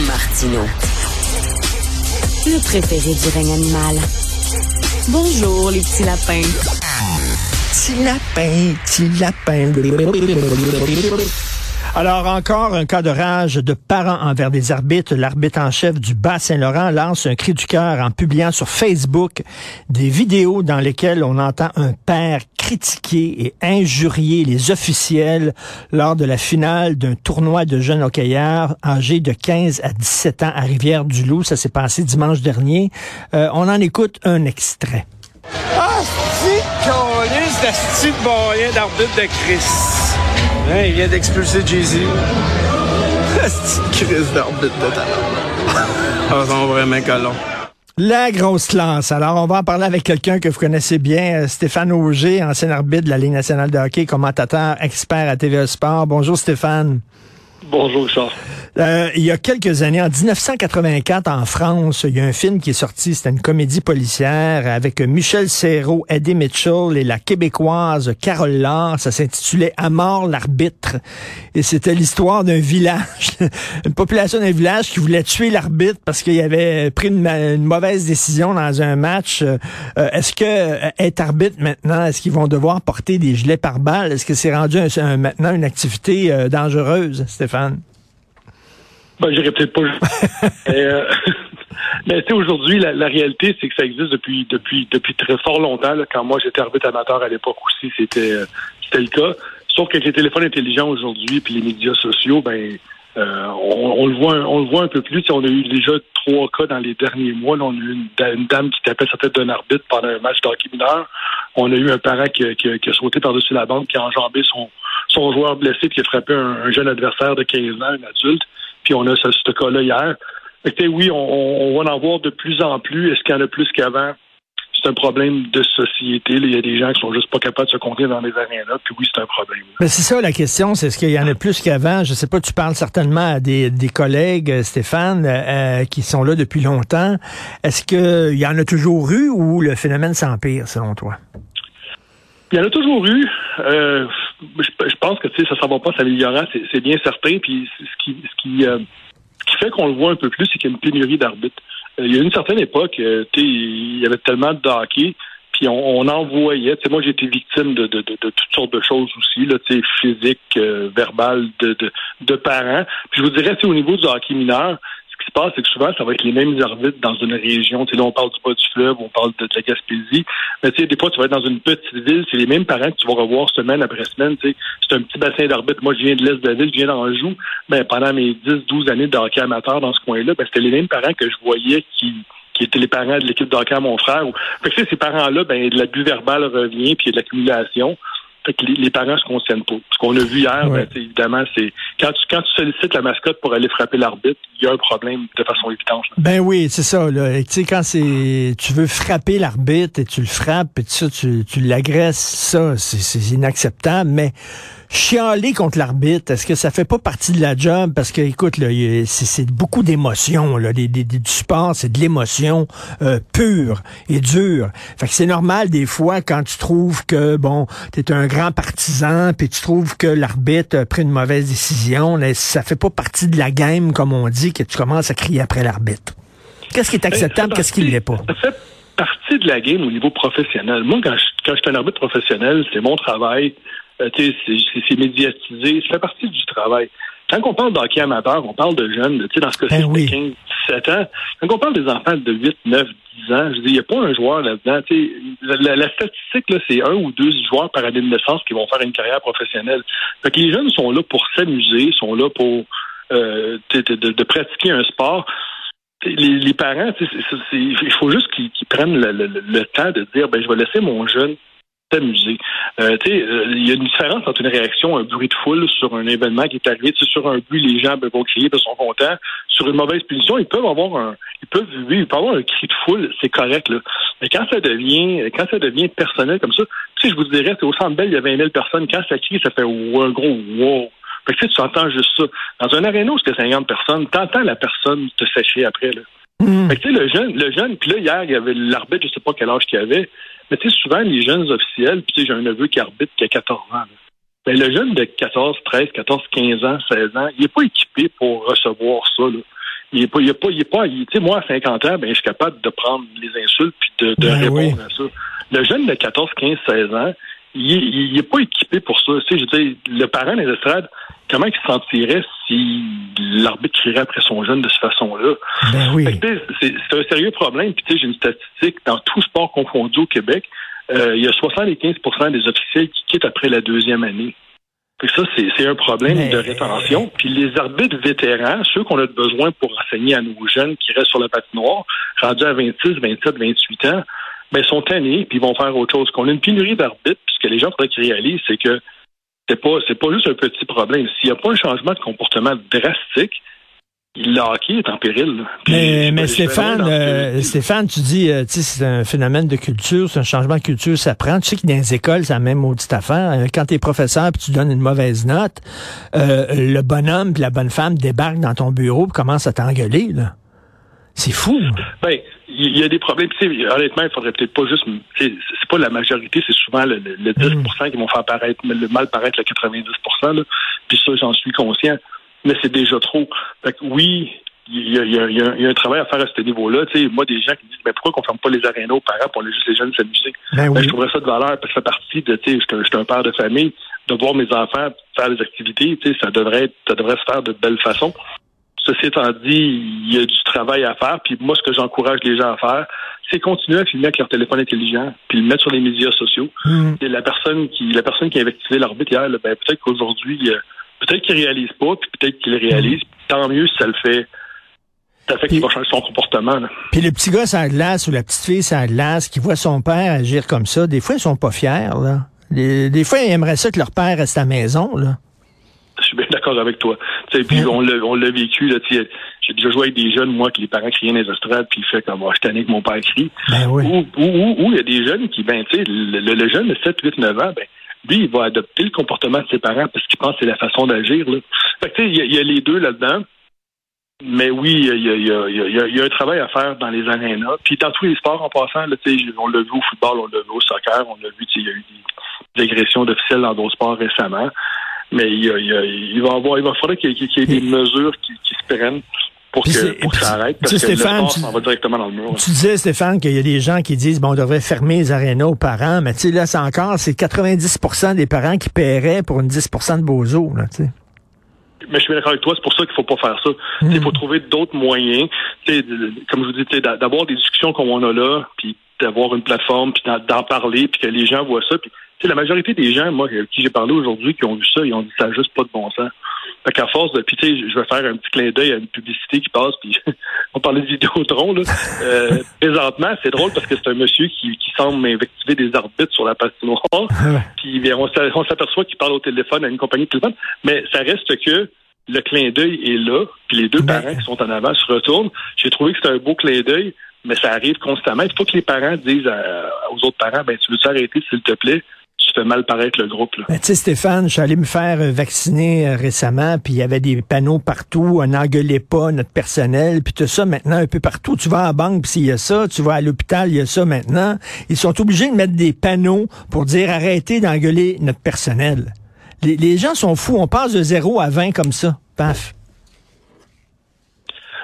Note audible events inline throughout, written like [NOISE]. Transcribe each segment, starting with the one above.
Martino. Le préféré du règne animal. Bonjour, les petits lapins. Petit lapin, petit lapin. Alors, encore un cas de rage de parents envers des arbitres. L'arbitre en chef du Bas-Saint-Laurent lance un cri du cœur en publiant sur Facebook des vidéos dans lesquelles on entend un père critiquer et injurier les officiels lors de la finale d'un tournoi de jeunes hockeyeurs âgés de 15 à 17 ans à Rivière-du-Loup. Ça s'est passé dimanche dernier. Euh, on en écoute un extrait. Ah, de d'arbitre de Chris. Hein, il vient d'expulser Jay-Z. [LAUGHS] Chris d'arbitre de talent. Ah, vraiment colon. La grosse classe. Alors, on va en parler avec quelqu'un que vous connaissez bien, euh, Stéphane Auger, ancien arbitre de la Ligue nationale de hockey, commentateur, expert à TVA Sport. Bonjour Stéphane. Bonjour, Charles. Euh, il y a quelques années, en 1984, en France, il y a un film qui est sorti. C'était une comédie policière avec Michel Serrault, Eddie Mitchell et la québécoise Carole Laure. Ça s'intitulait À mort l'arbitre. Et c'était l'histoire d'un village, [LAUGHS] une population d'un village qui voulait tuer l'arbitre parce qu'il avait pris une, mauvaise décision dans un match. Euh, est-ce que euh, être arbitre maintenant, est-ce qu'ils vont devoir porter des gilets par balles? Est-ce que c'est rendu maintenant une activité dangereuse, Stéphane? Ben, j'irai peut-être pas. [LAUGHS] Euh, [LAUGHS] mais, tu sais, aujourd'hui, la, réalité, c'est que ça existe depuis depuis depuis très fort longtemps. quand moi j'étais arbitre amateur à l'époque aussi, c'était euh, c'était le cas. Sauf qu'avec les téléphones intelligents aujourd'hui puis les médias sociaux, ben euh, on, le voit on le voit un peu plus. on a eu déjà trois cas dans les derniers mois. on a eu une, dame qui tapait sa tête d'un arbitre pendant un match d'hockey mineur. On a eu un parent qui, a sauté par-dessus la bande, qui a enjambé son, son joueur blessé puis qui a frappé un, un jeune adversaire de 15 ans, un adulte. Puis on a ce, ce cas-là hier. Fait oui, on, va en voir de plus en plus. Est-ce qu'il y en a plus qu'avant? C'est un problème de société. Il y a des gens qui sont juste pas capables de se contenir dans les arénas. Puis oui, c'est un problème. Mais c'est ça la question, c'est est-ce qu'il y en a plus qu'avant? Je sais pas, tu parles certainement à des, collègues, euh, Stéphane, euh, qui sont là depuis longtemps. Est-ce qu'il y en a toujours eu ou le phénomène s'empire, selon toi? Il y en a toujours eu. Euh, je, pense que ça ne va pas s'améliorer, c'est bien certain. Puis ce qui, ce qui, euh, qui fait qu'on le voit un peu plus, c'est qu'il y a une pénurie d'arbitres. Euh, il y a une certaine époque, euh, il y avait tellement de hockey, puis on, on en voyait. moi, j'ai été victime de, toutes sortes de choses aussi, là, physiques, verbales, de, de, parents. Puis je vous dirais, au niveau du hockey mineur, qui se passe, c'est que souvent, ça va être les mêmes arbitres dans une région. Tu sais, là, on parle du bas du fleuve, on parle de, la Gaspésie. Mais tu sais, des fois, tu vas être dans une petite ville, c'est les mêmes parents que tu vas revoir semaine après semaine. Tu sais, c'est un petit bassin d'arbitres. Moi, je viens de l'Est de la ville, je viens d'Anjou. Ben, pendant mes 10, 12 années de hockey amateur dans ce coin-là, ben, c'était les mêmes parents que je voyais qui qui étaient les parents de l'équipe de hockey à mon frère. Fait que, ces parents-là, ben, de l'abus verbal revient, puis il y a de l'accumulation. Fait que les, parents se concernent pas. Ce qu'on a vu hier, ben, évidemment, c'est quand tu, quand tu sollicites la mascotte pour aller frapper l'arbitre, il y a un problème de façon évidente. Ben oui, c'est ça. Là. Tu sais, quand c'est tu veux frapper l'arbitre et tu le frappes et ça, tu, tu l'agresses, ça, c'est inacceptable. Mais chialer contre l'arbitre, est-ce que ça fait pas partie de la job? Parce que, écoute, là, c'est beaucoup d'émotions. Là. du sport, c'est de l'émotion euh, pure et dure. Fait que c'est normal des fois quand tu trouves que, bon, tu es un grand partisan, puis tu trouves que l'arbitre a pris une mauvaise décision, là, ça fait pas partie de la game, comme on dit, que tu commences à crier après l'arbitre. Qu'est-ce qui est acceptable, qu'est-ce qui ne l'est pas? Ça fait partie de la game au niveau professionnel. Moi, quand je, quand je suis un arbitre professionnel, c'est mon travail c'est médiatisé, ça fait partie du travail. Quand on parle d'hockey amateur, on parle de jeunes, tu sais, dans ce cas-ci, ben oui. 15, 17 ans. Quand on parle des enfants de 8, 9, 10 ans, je dis, il n'y a pas un joueur là-dedans. La, la, statistique, là, c'est un ou deux joueurs par année de naissance qui vont faire une carrière professionnelle. Fait que les jeunes sont là pour s'amuser, sont là pour euh, de, pratiquer un sport. Les, les parents, il faut juste qu'ils prennent le, le, temps de dire, ben, je vais laisser mon jeune s'amuser. Euh, euh, il y a une différence entre une réaction, un bruit de foule sur un événement qui est arrivé. Sur un but, les gens ben, vont crier, ils sont contents. Sur une mauvaise punition, ils peuvent avoir un, ils peuvent, oui, ils peuvent avoir un cri de foule, c'est correct là. Mais quand ça devient, quand ça devient personnel comme ça, tu sais, je vous dirais, au Centre Bell, il y a 20 000 personnes. Quand ça crie, ça fait un gros wow. Fait que tu entends juste ça. Dans un aréna où c'est 50 personnes, t'entends la personne te sécher après là. Fait que, tu sais, le jeune, le jeune, puis là, hier, il y avait l'arbitre, je sais pas quel âge qu'il avait, mais tu sais, souvent, les jeunes officiels, puis tu sais, j'ai un neveu qui arbitre qui a 14 ans. Ben, le jeune de 14, 13, 14, 15 ans, 16 ans, il n'est pas équipé pour recevoir ça. Là. il est pas, il est pas, il est pas, tu sais, moi, à 50 ans, ben, je suis capable de prendre les insultes puis de, de Ben répondre oui. à ça. Le jeune de 14, 15, 16 ans, il est, il est pas équipé pour ça. Tu sais, je veux dire, le parent des estrades, comment il se sentirait si l'arbitre crierait après son jeune de cette façon-là? Ben oui. c'est un sérieux problème. Puis, tu sais, j'ai une statistique dans tout sport confondu au Québec. euh, il y a 75% des officiels qui quittent après la deuxième année. Fait que ça, c'est c'est un problème Mais- de rétention. Puis les arbitres vétérans, ceux qu'on a besoin pour enseigner à nos jeunes qui restent sur la patinoire, rendus à 26, 27, 28 ans, ben, sont tannés, puis ils vont faire autre chose. Qu'on a une pénurie d'arbitres, puis ce que les gens faudrait qu'ils réalisent, c'est que c'est pas c'est pas juste un petit problème. S'il n'y a pas un changement de comportement drastique, le hockey est en péril. Puis, Mais, mais Stéphane, euh, Stéphane, tu dis, euh, tu c'est un phénomène de culture, c'est un changement de culture, ça prend. Tu sais que dans les écoles, c'est la même maudite affaire. Euh, Quand t'es professeur puis tu donnes une mauvaise note, euh, le bonhomme puis la bonne femme débarquent dans ton bureau et commencent à t'engueuler, là. C'est fou. Ben, il y a des problèmes. Tu sais, honnêtement, il faudrait peut-être pas juste. C'est pas la majorité, c'est souvent le, le- le 10% qui vont faire paraître, le mal paraître le 90 là. Puis ça, j'en suis conscient. Mais c'est déjà trop. Fait que oui, il y a, il y a- il y a- un travail à faire à ce niveau-là. Tu sais, moi, des gens qui disent, mais pourquoi qu'on ferme pas les arénas aux parents pour laisser juste les jeunes s'amuser? Ben Ben, oui. je trouverais ça de valeur parce que ça fait partie de, tu sais, je suis un- je suis un père de famille, de voir mes enfants faire des activités, tu sais, ça devrait être, ça devrait se faire de belle façon. Ceci étant dit, il y a du travail à faire. Puis moi, ce que j'encourage les gens à faire, c'est continuer à filmer avec leur téléphone intelligent, puis le mettre sur les médias sociaux. Et la personne qui, la personne qui a activé l'arbitre hier, là, ben, peut-être qu'aujourd'hui, euh, peut-être qu'il réalise pas, puis peut-être qu'il réalise. Tant mieux si ça le fait. Ça fait qu'il va changer son comportement. là. Puis le petit gars sans glace ou la petite fille sans glace qui voit son père agir comme ça, des fois, ils sont pas fiers, là. Des fois, ils aimeraient ça que leur père reste à la maison, là. Je suis bien d'accord avec toi. Sais, puis on l'a, on l'a vécu. Là, j'ai déjà joué avec des jeunes, moi, que les parents criaient dans les estrades, puis il fait comme, oh, je que mon père crie. Ben oui. Ou, ou, ou, ou il y a des jeunes qui, ben, tu sais, le, jeune de 7, 8, 9 ans, ben, lui, il va adopter le comportement de ses parents parce qu'il pense que c'est la façon d'agir. Là. Fait que, il y, a- il y a les deux là-dedans. Mais oui, il y a, y y un travail à faire dans les arénas. Puis dans tous les sports en passant, là, on l'a vu au football, on l'a vu au soccer, on l'a vu, il y a eu des, des agressions d'officiels dans d'autres sports récemment. Mais il, y a- il, y a- il va avoir, il va falloir qu'il y ait, qu'il y ait des mesures qui, qui se prennent pour que, c'est- pour que ça arrête. Parce tu sais, que le Stéphane, sport tu- va directement dans le mur. Tu disais, Stéphane, qu'il y a des gens qui disent, bon, on devrait fermer les arénas aux parents, mais tu sais, là, c'est encore, c'est 90% des parents qui paieraient pour une 10% de bozo, là, tu sais. Mais je suis d'accord avec toi, c'est pour ça qu'il faut pas faire ça. Il faut trouver d'autres moyens. Tu sais, de- comme je vous dis, tu sais, d'a- d'avoir des discussions comme on a là, puis d'avoir une plateforme, puis d'en- parler, puis que les gens voient ça. Puis, la majorité des gens, moi, avec qui j'ai parlé aujourd'hui, qui ont vu ça, ils ont dit ça n'a juste pas de bon sens. Fait qu'à force de, puis tu sais, je vais faire un petit clin d'œil à une publicité qui passe, puis [LAUGHS] on parlait de Vidéotron, là. Euh, [LAUGHS] présentement, c'est drôle parce que c'est un monsieur qui, qui semble invectiver des arbitres sur la patinoire. Puis on s'a- on s'aperçoit qu'il parle au téléphone à une compagnie de téléphone, mais ça reste que le clin d'œil est là, puis les deux Ben- parents qui sont en avant se retournent. J'ai trouvé que c'était un beau clin d'œil, mais ça arrive constamment. Il faut que les parents disent à- aux autres parents, ben tu veux t'arrêter s'il te plaît, tu fais mal paraître le groupe. Là. Ben, tu sais, Stéphane, je suis allé me faire euh, vacciner euh, récemment, puis il y avait des panneaux partout, euh, n'engueulez pas notre personnel, puis tout ça maintenant un peu partout. Tu vas à la banque, puis s'il y a ça, tu vas à l'hôpital, il y a ça maintenant. Ils sont obligés de mettre des panneaux pour dire arrêtez d'engueuler notre personnel. Les, les gens sont fous, on passe de 0 à 20 comme ça. Paf.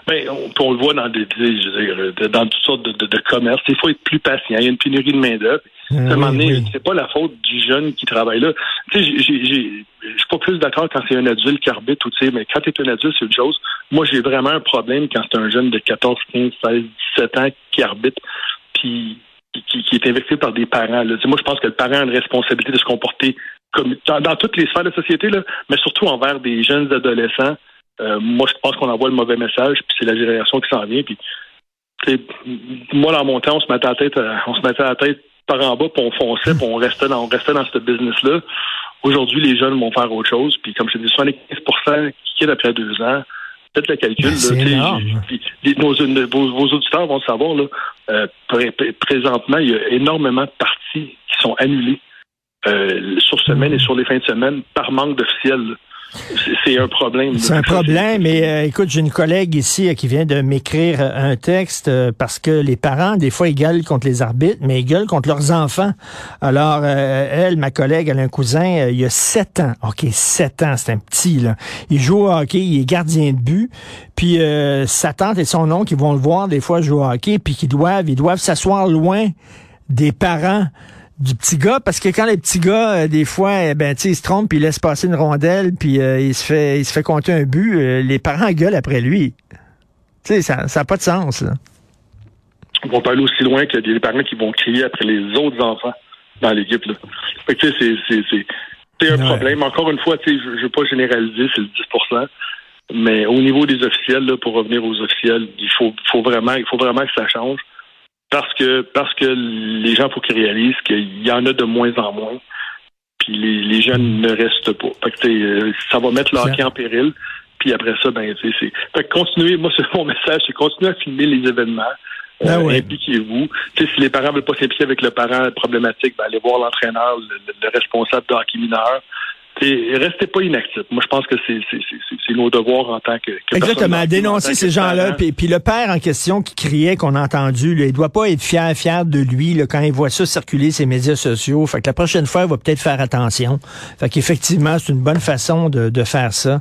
Ben, on, on le voit dans des, je veux dire, euh, dans toutes sortes de, de, de commerces. Il faut être plus patient. Il y a une pénurie de main-d'œuvre. Ah oui, oui. c'est pas la faute du jeune qui travaille là. Tu sais, je suis pas plus d'accord quand c'est un adulte qui arbitre, ou tu sais, mais quand tu es un adulte, c'est une chose. Moi, j'ai vraiment un problème quand c'est un jeune de 14, 15, 16, 17 ans qui arbitre, puis qui, qui- qui est investi par des parents. Là. Tu sais, moi, je pense que le parent a une responsabilité de se comporter comme dans, dans toutes les sphères de la société, là, mais surtout envers des jeunes adolescents. Euh, moi, je pense qu'on envoie le mauvais message, puis c'est la génération qui s'en vient. Puis, moi, dans mon temps, on se mettait à la tête, euh, on se mettait à la tête par en bas, puis on fonçait, puis on restait dans, on restait dans ce business-là. Aujourd'hui, les jeunes vont faire autre chose. Puis, comme je te dis, 75% qui quittent après deux ans. Faites le calcul. Ben, là, puis les- nos- vos, vos auditeurs vont le savoir. Là, euh, pré- pré- présentement, il y a énormément de parties qui sont annulées euh, sur semaine et sur les fins de semaine par manque d'officiels. c'est un problème. C'est un problème. Et euh, écoute, j'ai une collègue ici euh, qui vient de m'écrire euh, un texte parce que les parents, des fois, ils gueulent contre les arbitres, mais ils gueulent contre leurs enfants. Alors, elle, ma collègue, elle a un cousin, il a sept ans. OK, sept ans, c'est un petit, là. Il joue au hockey, il est gardien de but. Puis sa tante et son oncle, ils vont le voir des fois jouer au hockey, puis qu'ils doivent, ils doivent s'asseoir loin des parents du petit gars parce que quand les petits gars euh, des fois eh ben tu il se trompe puis il laisse passer une rondelle puis euh, il se fait il se fait compter un but euh, les parents gueulent après lui tu sais ça ça a pas de sens là. On va pas aller aussi loin que des parents qui vont crier après les autres enfants dans l'équipe là. Fait que c'est c'est c'est c'est un problème encore une fois tu sais je, je veux pas généraliser c'est le 10% mais au niveau des officiels là pour revenir aux officiels il faut faut vraiment il faut vraiment que ça change parce que parce que les gens faut qu'ils réalisent qu'il y en a de moins en moins. Puis les, les jeunes ne restent pas. Fait que, euh, ça va mettre leur hockey en péril. Puis après ça, ben c'est. Fait que continuez, moi [LAUGHS] c'est mon message, c'est continuer à filmer les événements. Ben euh, Impliquez-vous. Si les parents veulent pas s'impliquer avec le parent problématique, ben allez voir l'entraîneur, le, responsable de hockey mineur restez pas inactifs. Moi, je pense que c'est nos devoirs en tant que, que Exactement, dénoncer ces gens-là. Puis, le père en question qui criait qu'on a entendu, là, il doit pas être fier, fier de lui là, quand il voit ça circuler ses médias sociaux. Fait que la prochaine fois, il va peut-être faire attention. Fait qu'effectivement, c'est une bonne façon de, de faire ça.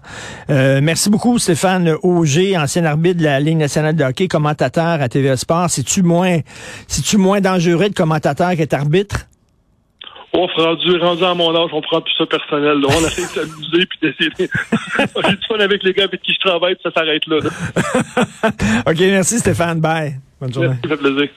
Euh, merci beaucoup, Stéphane Auger, ancien arbitre de la Ligue nationale de hockey, commentateur à TVA Sport. C'est-tu moins, c'est-tu moins dangereux de commentateur qu'être arbitre? On rendu, rendu à mon âge, on prend tout ça personnel. Là. On essaie de s'amuser puis d'essayer. [LAUGHS] J'ai du fun avec les gars avec qui je travaille, puis ça s'arrête là, [LAUGHS] OK, merci Stéphane. Bye. Bonne journée. Merci, ça fait plaisir.